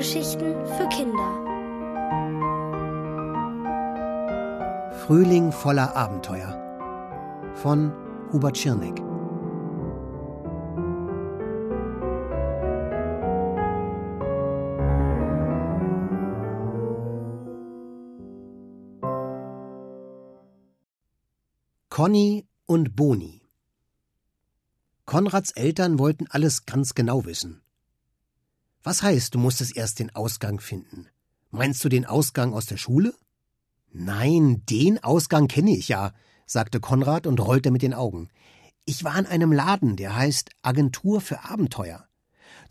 Hörgeschichten für Kinder. Frühling voller Abenteuer von Hubert Schirneck. Conny und Boni Konrads Eltern wollten alles ganz genau wissen. Was heißt, du musstest erst den Ausgang finden? Meinst du den Ausgang aus der Schule? Nein, den Ausgang kenne ich ja, sagte Konrad und rollte mit den Augen. Ich war in einem Laden, der heißt Agentur für Abenteuer.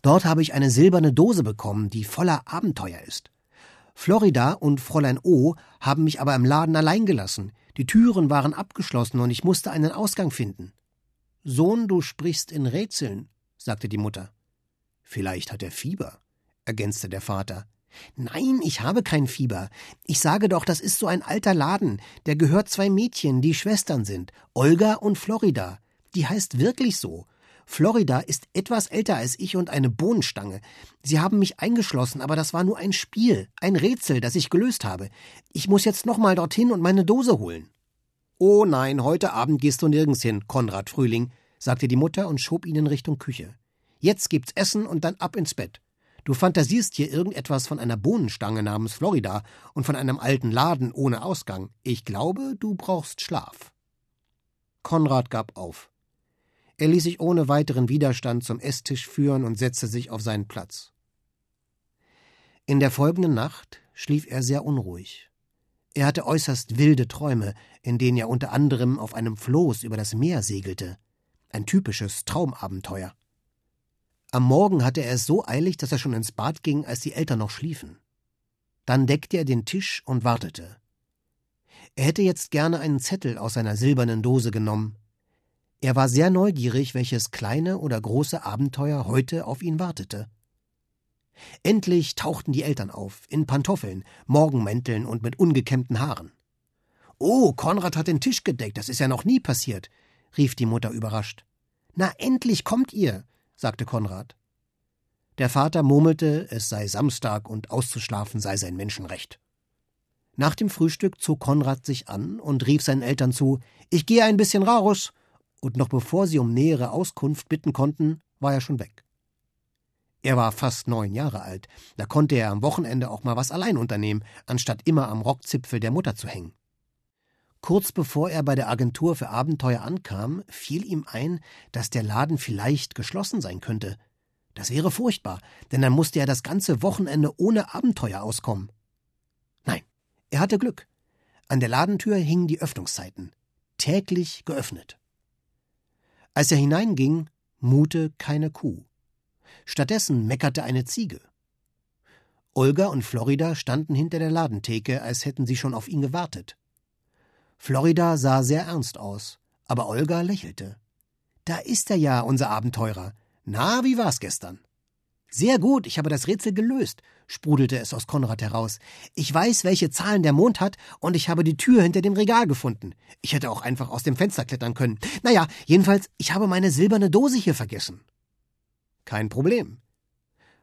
Dort habe ich eine silberne Dose bekommen, die voller Abenteuer ist. Florida und Fräulein O haben mich aber im Laden allein gelassen. Die Türen waren abgeschlossen und ich musste einen Ausgang finden. Sohn, du sprichst in Rätseln, sagte die Mutter. Vielleicht hat er Fieber, ergänzte der Vater. Nein, ich habe kein Fieber. Ich sage doch, das ist so ein alter Laden. Der gehört zwei Mädchen, die Schwestern sind. Olga und Florida. Die heißt wirklich so. Florida ist etwas älter als ich und eine Bohnenstange. Sie haben mich eingeschlossen, aber das war nur ein Spiel, ein Rätsel, das ich gelöst habe. Ich muss jetzt nochmal dorthin und meine Dose holen. Oh nein, heute Abend gehst du nirgends hin, Konrad Frühling, sagte die Mutter und schob ihn in Richtung Küche. Jetzt gibt's Essen und dann ab ins Bett. Du fantasierst hier irgendetwas von einer Bohnenstange namens Florida und von einem alten Laden ohne Ausgang. Ich glaube, du brauchst Schlaf. Konrad gab auf. Er ließ sich ohne weiteren Widerstand zum Esstisch führen und setzte sich auf seinen Platz. In der folgenden Nacht schlief er sehr unruhig. Er hatte äußerst wilde Träume, in denen er unter anderem auf einem Floß über das Meer segelte. Ein typisches Traumabenteuer. Am Morgen hatte er es so eilig, dass er schon ins Bad ging, als die Eltern noch schliefen. Dann deckte er den Tisch und wartete. Er hätte jetzt gerne einen Zettel aus seiner silbernen Dose genommen. Er war sehr neugierig, welches kleine oder große Abenteuer heute auf ihn wartete. Endlich tauchten die Eltern auf, in Pantoffeln, Morgenmänteln und mit ungekämmten Haaren. Oh, Konrad hat den Tisch gedeckt, das ist ja noch nie passiert, rief die Mutter überrascht. Na, endlich kommt ihr, sagte Konrad. Der Vater murmelte, es sei Samstag und auszuschlafen sei sein Menschenrecht. Nach dem Frühstück zog Konrad sich an und rief seinen Eltern zu: Ich gehe ein bisschen raus. Und noch bevor sie um nähere Auskunft bitten konnten, war er schon weg. Er war fast neun Jahre alt, da konnte er am Wochenende auch mal was allein unternehmen, anstatt immer am Rockzipfel der Mutter zu hängen. Kurz bevor er bei der Agentur für Abenteuer ankam, fiel ihm ein, dass der Laden vielleicht geschlossen sein könnte. Das wäre furchtbar, denn dann musste er das ganze Wochenende ohne Abenteuer auskommen. Nein, er hatte Glück. An der Ladentür hingen die Öffnungszeiten. Täglich geöffnet. Als er hineinging, mute keine Kuh. Stattdessen meckerte eine Ziege. Olga und Florida standen hinter der Ladentheke, als hätten sie schon auf ihn gewartet. Florida sah sehr ernst aus, aber Olga lächelte. Da ist er ja, unser Abenteurer. Na, wie war's gestern? Sehr gut, ich habe das Rätsel gelöst, sprudelte es aus Konrad heraus. Ich weiß, welche Zahlen der Mond hat, und ich habe die Tür hinter dem Regal gefunden. Ich hätte auch einfach aus dem Fenster klettern können. Naja, jedenfalls, ich habe meine silberne Dose hier vergessen. Kein Problem.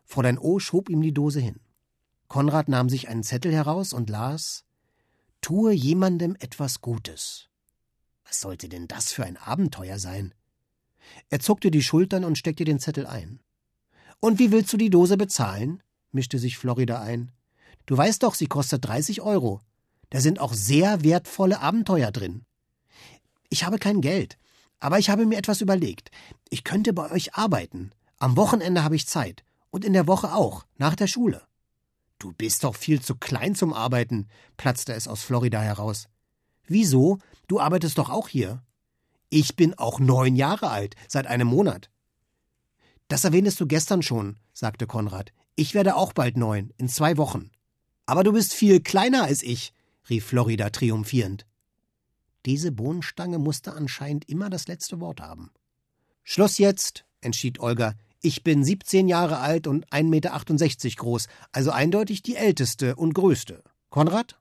Fräulein O schob ihm die Dose hin. Konrad nahm sich einen Zettel heraus und las Tue jemandem etwas Gutes. Was sollte denn das für ein Abenteuer sein? Er zuckte die Schultern und steckte den Zettel ein. Und wie willst du die Dose bezahlen? mischte sich Florida ein. Du weißt doch, sie kostet 30 Euro. Da sind auch sehr wertvolle Abenteuer drin. Ich habe kein Geld, aber ich habe mir etwas überlegt. Ich könnte bei euch arbeiten. Am Wochenende habe ich Zeit. Und in der Woche auch, nach der Schule. Du bist doch viel zu klein zum Arbeiten, platzte es aus Florida heraus. Wieso? Du arbeitest doch auch hier. Ich bin auch neun Jahre alt, seit einem Monat. Das erwähntest du gestern schon, sagte Konrad. Ich werde auch bald neun, in zwei Wochen. Aber du bist viel kleiner als ich, rief Florida triumphierend. Diese Bohnenstange musste anscheinend immer das letzte Wort haben. Schluss jetzt, entschied Olga. Ich bin 17 Jahre alt und 1,68 Meter groß, also eindeutig die älteste und größte. Konrad?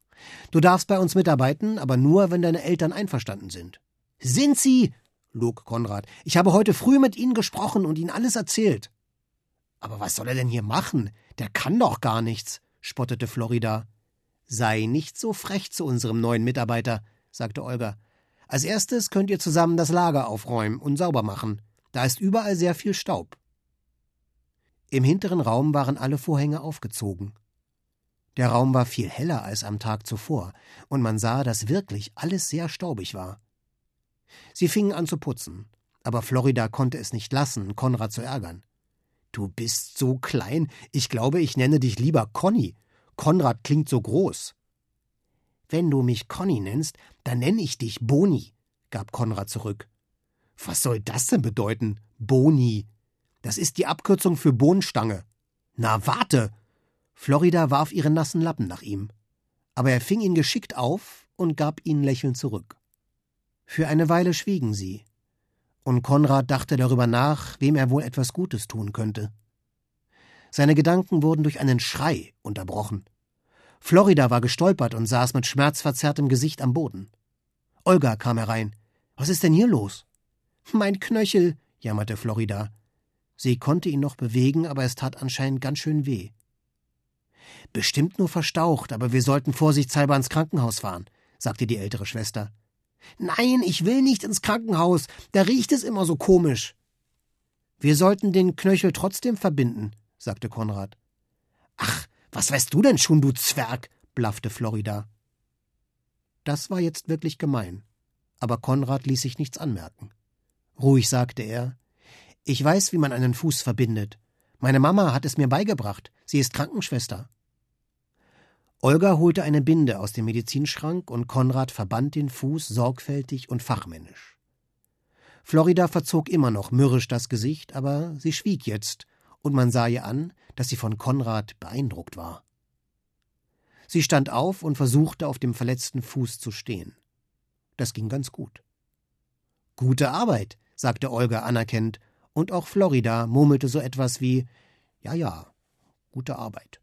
Du darfst bei uns mitarbeiten, aber nur, wenn deine Eltern einverstanden sind. Sind sie? log Konrad. Ich habe heute früh mit ihnen gesprochen und ihnen alles erzählt. Aber was soll er denn hier machen? Der kann doch gar nichts, spottete Florida. Sei nicht so frech zu unserem neuen Mitarbeiter, sagte Olga. Als erstes könnt ihr zusammen das Lager aufräumen und sauber machen. Da ist überall sehr viel Staub. Im hinteren Raum waren alle Vorhänge aufgezogen. Der Raum war viel heller als am Tag zuvor, und man sah, dass wirklich alles sehr staubig war. Sie fingen an zu putzen, aber Florida konnte es nicht lassen, Konrad zu ärgern. Du bist so klein, ich glaube, ich nenne dich lieber Conny. Konrad klingt so groß. Wenn du mich Conny nennst, dann nenne ich dich Boni, gab Konrad zurück. Was soll das denn bedeuten? Boni. Das ist die Abkürzung für Bohnenstange. Na, warte! Florida warf ihren nassen Lappen nach ihm. Aber er fing ihn geschickt auf und gab ihn lächelnd zurück. Für eine Weile schwiegen sie. Und Konrad dachte darüber nach, wem er wohl etwas Gutes tun könnte. Seine Gedanken wurden durch einen Schrei unterbrochen. Florida war gestolpert und saß mit schmerzverzerrtem Gesicht am Boden. Olga kam herein. Was ist denn hier los? Mein Knöchel, jammerte Florida. Sie konnte ihn noch bewegen, aber es tat anscheinend ganz schön weh. Bestimmt nur verstaucht, aber wir sollten vorsichtshalber ins Krankenhaus fahren, sagte die ältere Schwester. Nein, ich will nicht ins Krankenhaus, da riecht es immer so komisch. Wir sollten den Knöchel trotzdem verbinden, sagte Konrad. Ach, was weißt du denn schon, du Zwerg? blaffte Florida. Das war jetzt wirklich gemein. Aber Konrad ließ sich nichts anmerken. Ruhig sagte er: Ich weiß, wie man einen Fuß verbindet. Meine Mama hat es mir beigebracht. Sie ist Krankenschwester. Olga holte eine Binde aus dem Medizinschrank und Konrad verband den Fuß sorgfältig und fachmännisch. Florida verzog immer noch mürrisch das Gesicht, aber sie schwieg jetzt und man sah ihr an, dass sie von Konrad beeindruckt war. Sie stand auf und versuchte, auf dem verletzten Fuß zu stehen. Das ging ganz gut. Gute Arbeit, sagte Olga anerkennend, und auch Florida murmelte so etwas wie Ja, ja, gute Arbeit.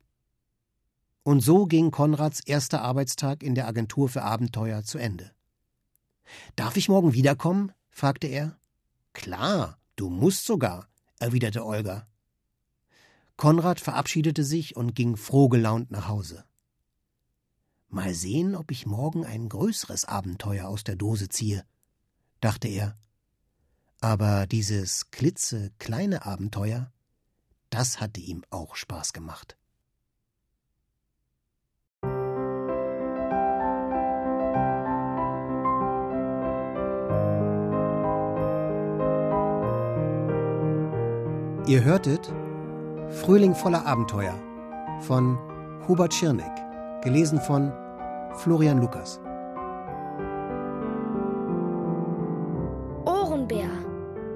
Und so ging Konrads erster Arbeitstag in der Agentur für Abenteuer zu Ende. Darf ich morgen wiederkommen? fragte er. Klar, du musst sogar, erwiderte Olga. Konrad verabschiedete sich und ging frohgelaunt nach Hause. Mal sehen, ob ich morgen ein größeres Abenteuer aus der Dose ziehe, dachte er. Aber dieses klitzekleine Abenteuer, das hatte ihm auch Spaß gemacht. Ihr hörtet Frühling voller Abenteuer von Hubert Schirneck, gelesen von Florian Lukas.